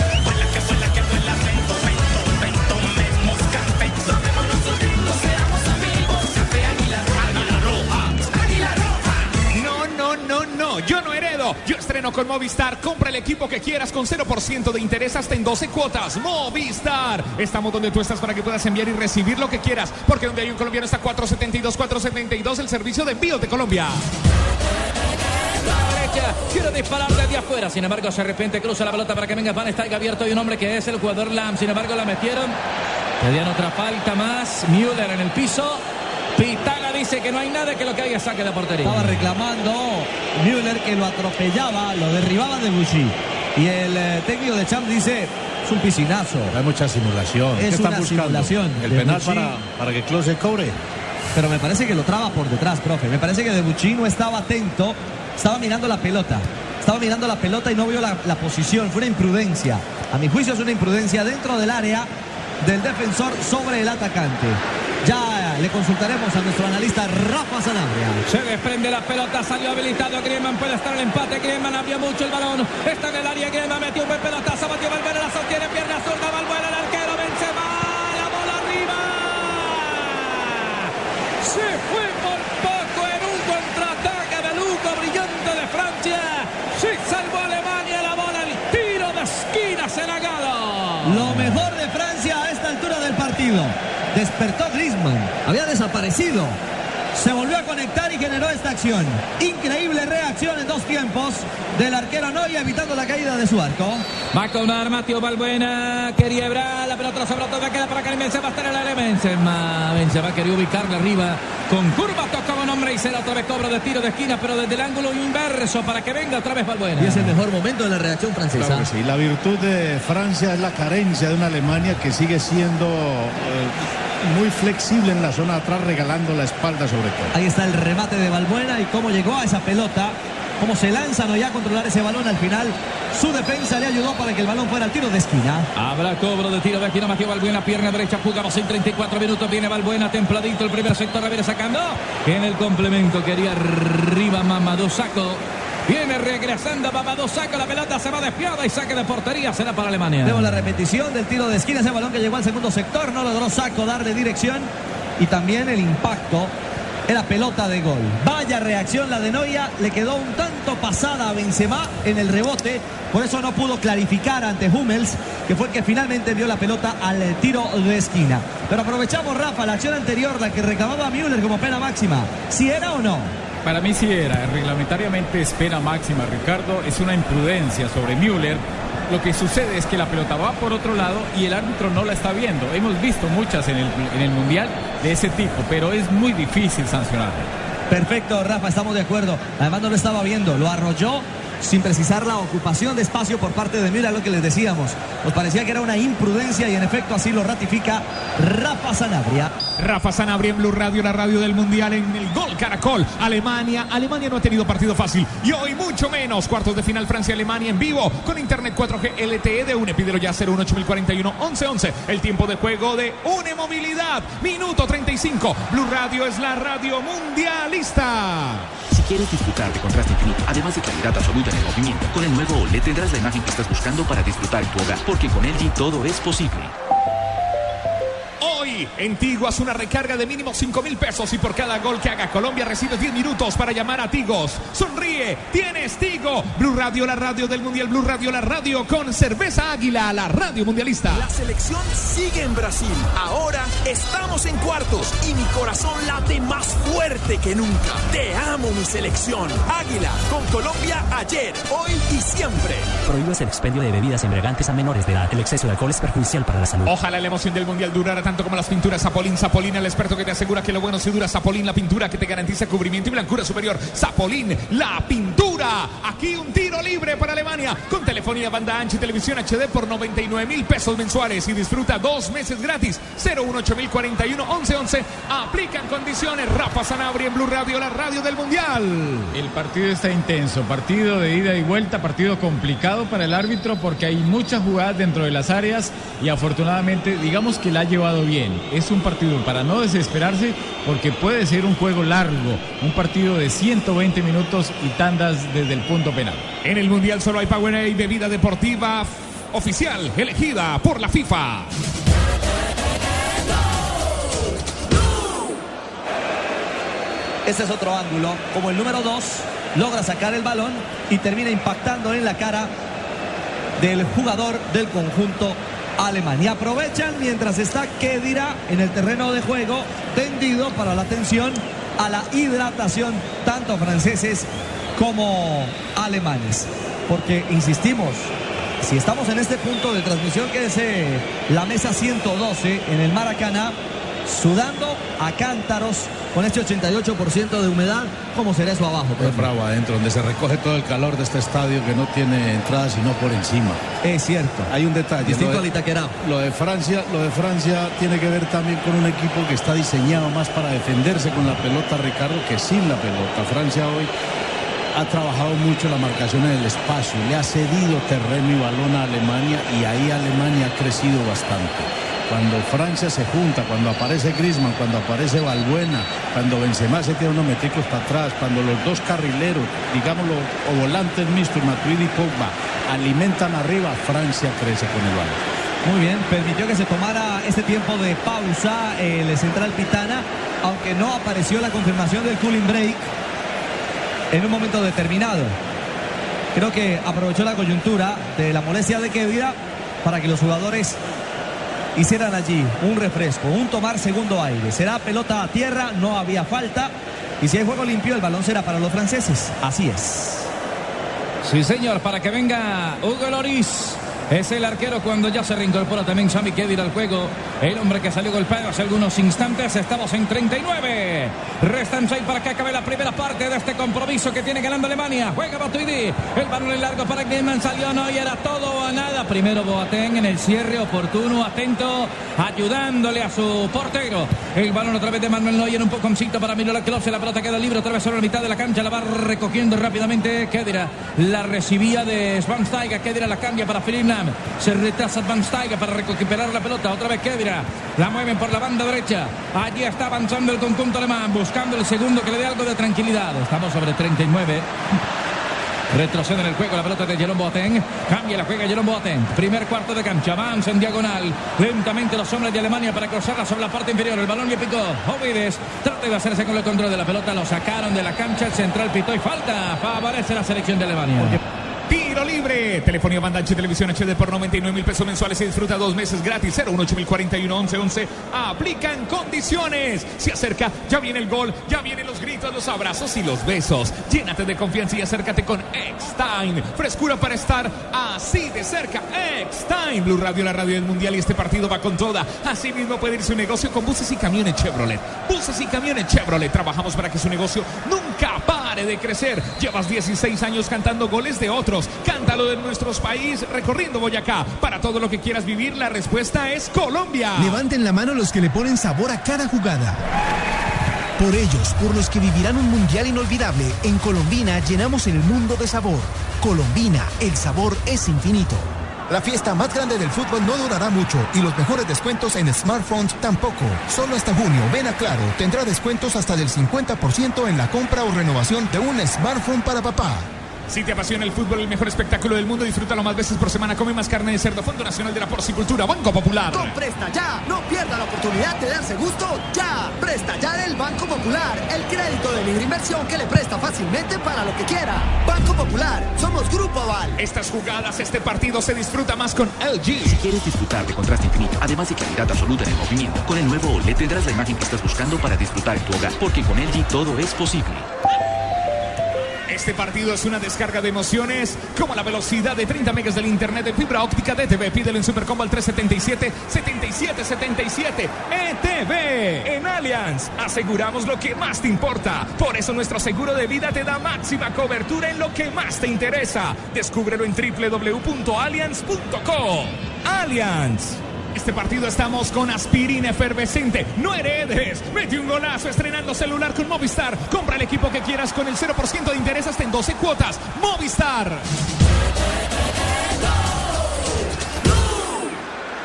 Yo estreno con Movistar. Compra el equipo que quieras con 0% de interés hasta en 12 cuotas. Movistar. Estamos donde tú estás para que puedas enviar y recibir lo que quieras. Porque donde hay un colombiano está 472, 472 el servicio de envío de Colombia. derecha, quiere disparar desde afuera, sin embargo se repente cruza la pelota para que venga Van Stijk abierto y un hombre que es el jugador Lam, sin embargo la metieron, pedían otra falta más, Müller en el piso, dice que no hay nada que lo que haya saque de portería. Estaba reclamando Müller que lo atropellaba, lo derribaba de Bushi. Y el eh, técnico de Champ dice, es un piscinazo. Hay mucha simulación. Es ¿Qué están una buscando? simulación. El penal Bucci. para, para que Klose cobre. Pero me parece que lo traba por detrás, profe. Me parece que De Bucci no estaba atento, estaba mirando la pelota. Estaba mirando la pelota y no vio la, la posición. Fue una imprudencia. A mi juicio es una imprudencia dentro del área del defensor sobre el atacante. Ya le consultaremos a nuestro analista Rafa Sanabria. Se desprende la pelota, salió habilitado Griezmann, puede estar el empate, Griezmann abrió mucho el balón, está en el área, Griezmann metió un buen pelotazo, batió Valverde, la sostiene, pierna zurda, Valverde, el arquero, Benzema, la bola arriba. Se fue por poco en un contraataque de Luco, brillante de Francia. Sí salvó Alemania la bola, el tiro de esquina se la ganó. Lo mejor de Francia a esta altura del partido. Despertó Griezmann. Había desaparecido. se volvió a conectar y generó esta acción. Increíble reacción en dos tiempos del arquero Noya evitando la caída de su arco. Va a cobrar Mateo Balbuena. Quería hebrar la pelota sobre todo. Queda para Karim Benzema. Está en el área Benzema. Benzema quería ubicarle arriba. Con curva tocaba un hombre y será otra vez cobro de tiro de esquina, pero desde el ángulo inverso para que venga otra vez Balbuena. Y es el mejor momento de la reacción francesa. Claro que sí. La virtud de Francia es la carencia de una Alemania que sigue siendo eh, muy flexible en la zona de atrás, regalando la espalda sobre todo. Ahí está el remate de Balbuena y cómo llegó a esa pelota. Cómo se lanza no ya a controlar ese balón al final. Su defensa le ayudó para que el balón fuera al tiro de esquina. Habrá cobro de tiro de esquina. Mateo Balbuena, pierna derecha. Jugamos en 34 minutos. Viene Balbuena, templadito el primer sector. A ver, sacando. En el complemento quería arriba Mamadou Saco. Viene regresando Mamadou Saco. La pelota se va desviada y saque de portería. Será para Alemania. Vemos la repetición del tiro de esquina. Ese balón que llegó al segundo sector. No logró Saco darle dirección. Y también el impacto era pelota de gol. Vaya reacción la de Noia, le quedó un tanto pasada a Benzema en el rebote, por eso no pudo clarificar ante Hummels, que fue el que finalmente vio la pelota al tiro de esquina. Pero aprovechamos, Rafa, la acción anterior, la que reclamaba Müller como pena máxima. ¿Si era o no? Para mí sí era, reglamentariamente es pena máxima, Ricardo, es una imprudencia sobre Müller. Lo que sucede es que la pelota va por otro lado y el árbitro no la está viendo. Hemos visto muchas en el, en el Mundial de ese tipo, pero es muy difícil sancionar. Perfecto, Rafa, estamos de acuerdo. Además no lo estaba viendo, lo arrolló sin precisar la ocupación de espacio por parte de Müller, lo que les decíamos. Nos parecía que era una imprudencia y en efecto así lo ratifica Rafa Sanabria. Rafa Sanabria en Blue Radio, la radio del Mundial en el Gol Caracol. Alemania, Alemania no ha tenido partido fácil y hoy mucho menos. Cuartos de final Francia-Alemania en vivo con Internet 4G LTE de UNE. Pídelo ya 01841 1111. El tiempo de juego de UNE Movilidad. Minuto 35. Blue Radio es la radio mundialista. Si quieres disfrutar de contraste infinito, además de calidad absoluta en el movimiento, con el nuevo OLED tendrás la imagen que estás buscando para disfrutar en tu hogar, porque con LG todo es posible. Hoy en una recarga de mínimo 5 mil pesos y por cada gol que haga Colombia recibes 10 minutos para llamar a Tigos. Sonríe, tienes Tigo. Blue Radio, la radio del Mundial. Blue Radio, la radio con cerveza águila, la radio mundialista. La selección sigue en Brasil. Ahora estamos en cuartos y mi corazón late más fuerte que nunca. Te amo, mi selección. Águila, con Colombia ayer, hoy y siempre. Prohíbes el expendio de bebidas embriagantes a menores de edad. El exceso de alcohol es perjudicial para la salud. Ojalá la emoción del Mundial durara tanto como las pinturas Zapolín. Zapolín, el experto que te asegura que lo bueno se dura. Zapolín, la pintura que te garantiza cubrimiento y blancura superior. Zapolín, la pintura. Aquí un tiro libre para Alemania. Con telefonía banda ancha y televisión HD por 99 mil pesos mensuales. Y disfruta dos meses gratis. 018041 1111. Aplican condiciones. Rafa Sanabria en Blue Radio, la radio del Mundial. El partido está intenso, partido de ida y vuelta, partido complicado para el árbitro porque hay muchas jugadas dentro de las áreas y afortunadamente digamos que la ha llevado bien. Es un partido para no desesperarse porque puede ser un juego largo, un partido de 120 minutos y tandas desde el punto penal. En el Mundial solo hay Powerade, bebida deportiva oficial elegida por la FIFA. Ese es otro ángulo. Como el número 2 logra sacar el balón y termina impactando en la cara del jugador del conjunto alemán. Y aprovechan mientras está Kedira en el terreno de juego tendido para la atención a la hidratación tanto franceses como alemanes. Porque, insistimos, si estamos en este punto de transmisión que es eh, la mesa 112 en el Maracaná, sudando a cántaros con este 88% de humedad, ¿cómo será eso abajo? Es bravo adentro, donde se recoge todo el calor de este estadio que no tiene entrada sino por encima. Es cierto. Hay un detalle. Distinto lo al de, Itaquerao. lo de Francia, lo de Francia tiene que ver también con un equipo que está diseñado más para defenderse con la pelota, Ricardo, que sin la pelota. Francia hoy ha trabajado mucho la marcación en el espacio, le ha cedido terreno y balón a Alemania y ahí Alemania ha crecido bastante. Cuando Francia se junta, cuando aparece Griezmann, cuando aparece Balbuena, cuando Benzema se tira unos metricos para atrás, cuando los dos carrileros, digámoslo, o volantes mixtos, Matuidi y Pogba, alimentan arriba, Francia crece con el balón. Muy bien, permitió que se tomara este tiempo de pausa el central Pitana, aunque no apareció la confirmación del cooling break en un momento determinado. Creo que aprovechó la coyuntura de la molestia de Kedira para que los jugadores hicieran allí un refresco, un tomar segundo aire. Será pelota a tierra, no había falta. Y si hay juego limpio, el balón será para los franceses. Así es. Sí, señor, para que venga Hugo Loris. Es el arquero cuando ya se reincorpora también Sami Kedir al juego. El hombre que salió golpeado hace algunos instantes. Estamos en 39. Restan 6 para que acabe la primera parte de este compromiso que tiene ganando Alemania. Juega Batuidi. El balón en largo para Griezmann salió no y era todo o nada. Primero Boateng en el cierre oportuno, atento, ayudándole a su portero. El balón otra vez de Manuel Neuer, un poconcito para Milo Klose. La pelota queda libre otra vez sobre la mitad de la cancha. La va recogiendo rápidamente Kedira. La recibía de Schwansteiger. Kedira la cambia para Se retrasa Van Steiger para recuperar la pelota. Otra vez Kedira. La mueven por la banda derecha. Allí está avanzando el conjunto alemán. Buscando el segundo que le dé algo de tranquilidad. Estamos sobre 39. Retrocede en el juego la pelota de Jerome Boateng. Cambia la juega Jerome Boateng. Primer cuarto de cancha. Avanza en diagonal. Lentamente los hombres de Alemania para cruzarla sobre la parte inferior. El balón le picó. Ovides trata de hacerse con el control de la pelota. Lo sacaron de la cancha. El central pitó y falta. Favorece la selección de Alemania. Libre. Telefonía banda H, televisión HD por 99 mil pesos mensuales. Se disfruta dos meses gratis. 018 mil 41 11 11. Aplican condiciones. Se acerca. Ya viene el gol. Ya vienen los gritos, los abrazos y los besos. Llénate de confianza y acércate con X-Time. Frescura para estar así de cerca. X-Time. Blue Radio, la radio del mundial. Y este partido va con toda. Así mismo puede ir su negocio con buses y camiones Chevrolet. Buses y camiones Chevrolet. Trabajamos para que su negocio nunca pare de crecer. Llevas 16 años cantando goles de otros. Cántalo de nuestros países recorriendo Boyacá. Para todo lo que quieras vivir, la respuesta es Colombia. Levanten la mano los que le ponen sabor a cada jugada. Por ellos, por los que vivirán un mundial inolvidable, en Colombina llenamos el mundo de sabor. Colombina, el sabor es infinito. La fiesta más grande del fútbol no durará mucho y los mejores descuentos en smartphones tampoco. Solo hasta junio, ven a Claro, tendrá descuentos hasta del 50% en la compra o renovación de un smartphone para papá. Si te apasiona el fútbol, el mejor espectáculo del mundo, disfrútalo más veces por semana. Come más carne de cerdo. Fondo Nacional de la Porcicultura, Banco Popular. Con Presta Ya, no pierda la oportunidad de darse gusto ya. Presta Ya del Banco Popular, el crédito de libre inversión que le presta fácilmente para lo que quiera. Banco Popular, somos Grupo Aval. Estas jugadas, este partido se disfruta más con LG. Si quieres disfrutar de contraste infinito, además de claridad absoluta en el movimiento, con el nuevo OLED tendrás la imagen que estás buscando para disfrutar en tu hogar, porque con LG todo es posible. Este partido es una descarga de emociones como la velocidad de 30 megas del internet de fibra óptica de ETV. Pídelo en Supercombo al 377 7777 ETV. En Allianz aseguramos lo que más te importa. Por eso nuestro seguro de vida te da máxima cobertura en lo que más te interesa. Descúbrelo en www.allianz.com. Allianz. Este partido estamos con aspirina efervescente. No heredes. Mete un golazo estrenando celular con Movistar. Compra el equipo que quieras con el 0% de interés hasta en 12 cuotas. Movistar.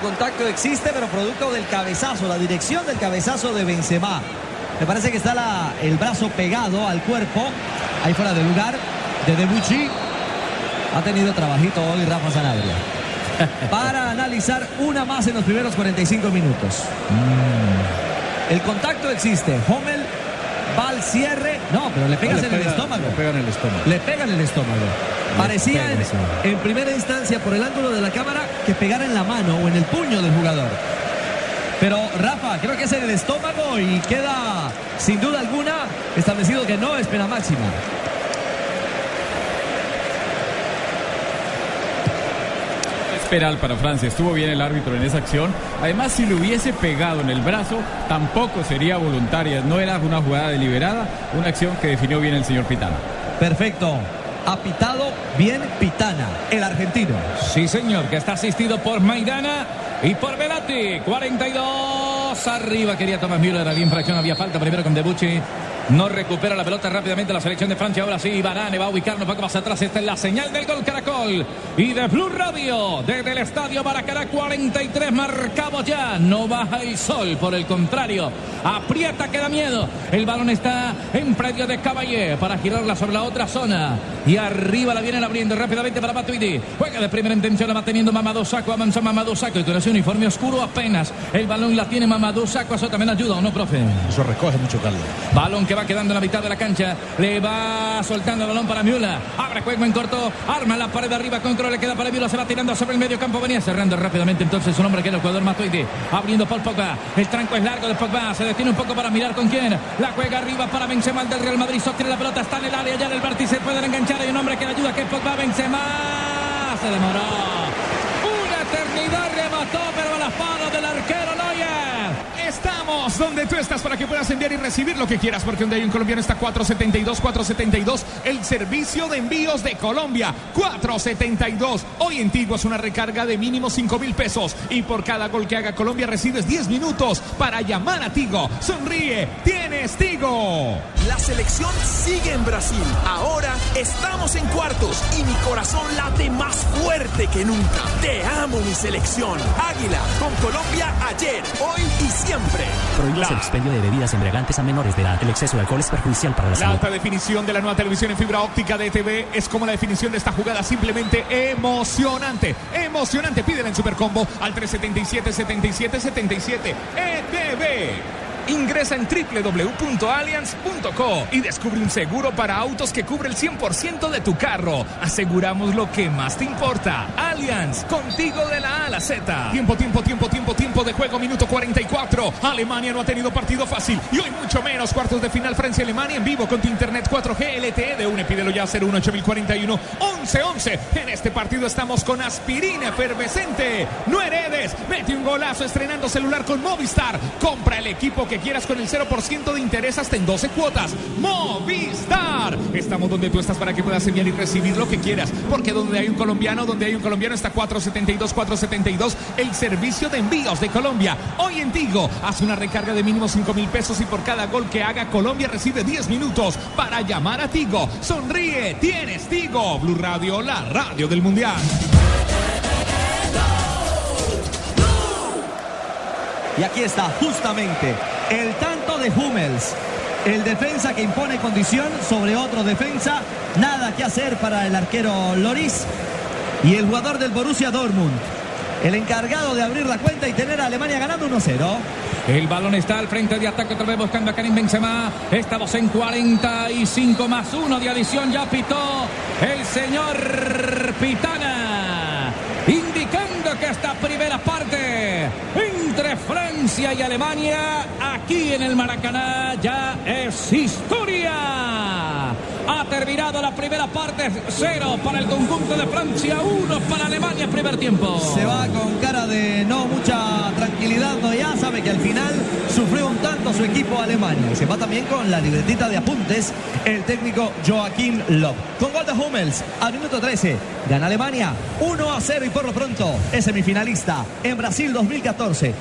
Contacto existe, pero producto del cabezazo, la dirección del cabezazo de Benzema. Me parece que está el brazo pegado al cuerpo, ahí fuera de lugar, de Debuchy. Ha tenido trabajito hoy Rafa Sanabria. Para analizar una más en los primeros 45 minutos. Mm. El contacto existe. Hommel va al cierre. No, pero le pegas le en el estómago. le pega en el estómago. Le pega en el estómago. Parecía pega, en, sí. en primera instancia por el ángulo de la cámara que pegara en la mano o en el puño del jugador. Pero Rafa, creo que es en el estómago y queda sin duda alguna establecido que no es pena máxima. Penal para Francia. Estuvo bien el árbitro en esa acción. Además, si le hubiese pegado en el brazo, tampoco sería voluntaria. No era una jugada deliberada, una acción que definió bien el señor Pitana. Perfecto. Ha pitado bien Pitana, el argentino. Sí, señor, que está asistido por Maidana y por Velati. 42 arriba. Quería Tomás Müller. Había infracción, había falta primero con Debucci. No recupera la pelota rápidamente la selección de Francia. Ahora sí, Varane va a ubicarnos un poco más atrás. Esta es la señal del gol Caracol. Y de Blue Radio, desde el estadio Maracaná 43, marcamos ya. No baja el sol, por el contrario. Aprieta que da miedo. El balón está en predio de Caballé para girarla sobre la otra zona. Y arriba la vienen abriendo rápidamente para Matuidi. Juega de primera intención, la va teniendo Mamadou Sakho. Avanza Mamadou Sakho y con ese uniforme oscuro apenas. El balón la tiene Mamadou Sakho. Eso también ayuda, ¿o no, profe? Eso recoge mucho calor. Balón que va va quedando en la mitad de la cancha. Le va soltando el balón para Miula. Abre juego en corto. Arma la pared de arriba. Control le queda para Miula. Se va tirando sobre el medio campo. Venía cerrando rápidamente entonces su nombre que era el jugador Matuidi. Abriendo Paul Pogba. El tranco es largo de Pogba. Se detiene un poco para mirar con quién. La juega arriba para Benzema del Real Madrid. Sostiene la pelota. Está en el área. Ya en el vértice pueden enganchar. Hay un hombre que le ayuda que es Pogba. Benzema. Se demoró. Una eternidad remató, pero a las manos del arquero Neuer. Estamos donde tú estás para que puedas enviar y recibir lo que quieras, porque donde hay un colombiano está 472, 472, el servicio de envíos de Colombia, 472. Hoy en Tigo es una recarga de mínimo 5 mil pesos y por cada gol que haga Colombia recibes 10 minutos para llamar a Tigo. Sonríe, tienes Tigo. La selección sigue en Brasil. Ahora estamos en cuartos y mi corazón late más fuerte que nunca. Te amo mi selección. Águila con Colombia ayer, hoy y siempre. Prohíbas el expendio de bebidas embriagantes a menores de edad. El exceso de alcohol es perjudicial para la La salud. alta definición de la nueva televisión en fibra óptica de ETV es como la definición de esta jugada simplemente emocionante. Emocionante. Pídela en Supercombo al 377 77 77 ETV. Ingresa en www.allianz.co y descubre un seguro para autos que cubre el 100% de tu carro. Aseguramos lo que más te importa. Allianz, contigo de la A a la Z. Tiempo, tiempo, tiempo, tiempo, tiempo de juego, minuto 44. Alemania no ha tenido partido fácil y hoy mucho menos. Cuartos de final Francia-Alemania en vivo con tu internet 4G LTE de UNE. Pídelo ya 01841 1111. En este partido estamos con aspirina efervescente. No heredes. Mete un golazo estrenando celular con Movistar. Compra el equipo que quieras con el 0% de interés hasta en 12 cuotas. Movistar. Estamos donde tú estás para que puedas enviar y recibir lo que quieras. Porque donde hay un colombiano, donde hay un colombiano está 472, 472. El servicio de envíos de Colombia. Hoy en Tigo, haz una recarga de mínimo 5 mil pesos y por cada gol que haga Colombia recibe 10 minutos para llamar a Tigo. Sonríe, tienes Tigo. Blue Radio, la radio del Mundial. Y aquí está justamente el tanto de Hummels. El defensa que impone condición sobre otro defensa. Nada que hacer para el arquero Loris. Y el jugador del Borussia Dortmund. El encargado de abrir la cuenta y tener a Alemania ganando 1-0. El balón está al frente de ataque otra vez buscando a Karim Benzema. Estamos en 45 más 1 de adición. Ya pitó el señor Pitana. Indicando que esta primera parte Francia y Alemania aquí en el Maracaná ya es historia. Ha terminado la primera parte, cero para el conjunto de Francia, uno para Alemania primer tiempo. Se va con cara de no mucha tranquilidad, no ya sabe que al final sufrió un tanto su equipo Alemania. Y se va también con la libretita de apuntes el técnico Joaquín Löw. Con gol de Hummels al minuto 13, gana Alemania 1 a 0 y por lo pronto es semifinalista en Brasil 2014.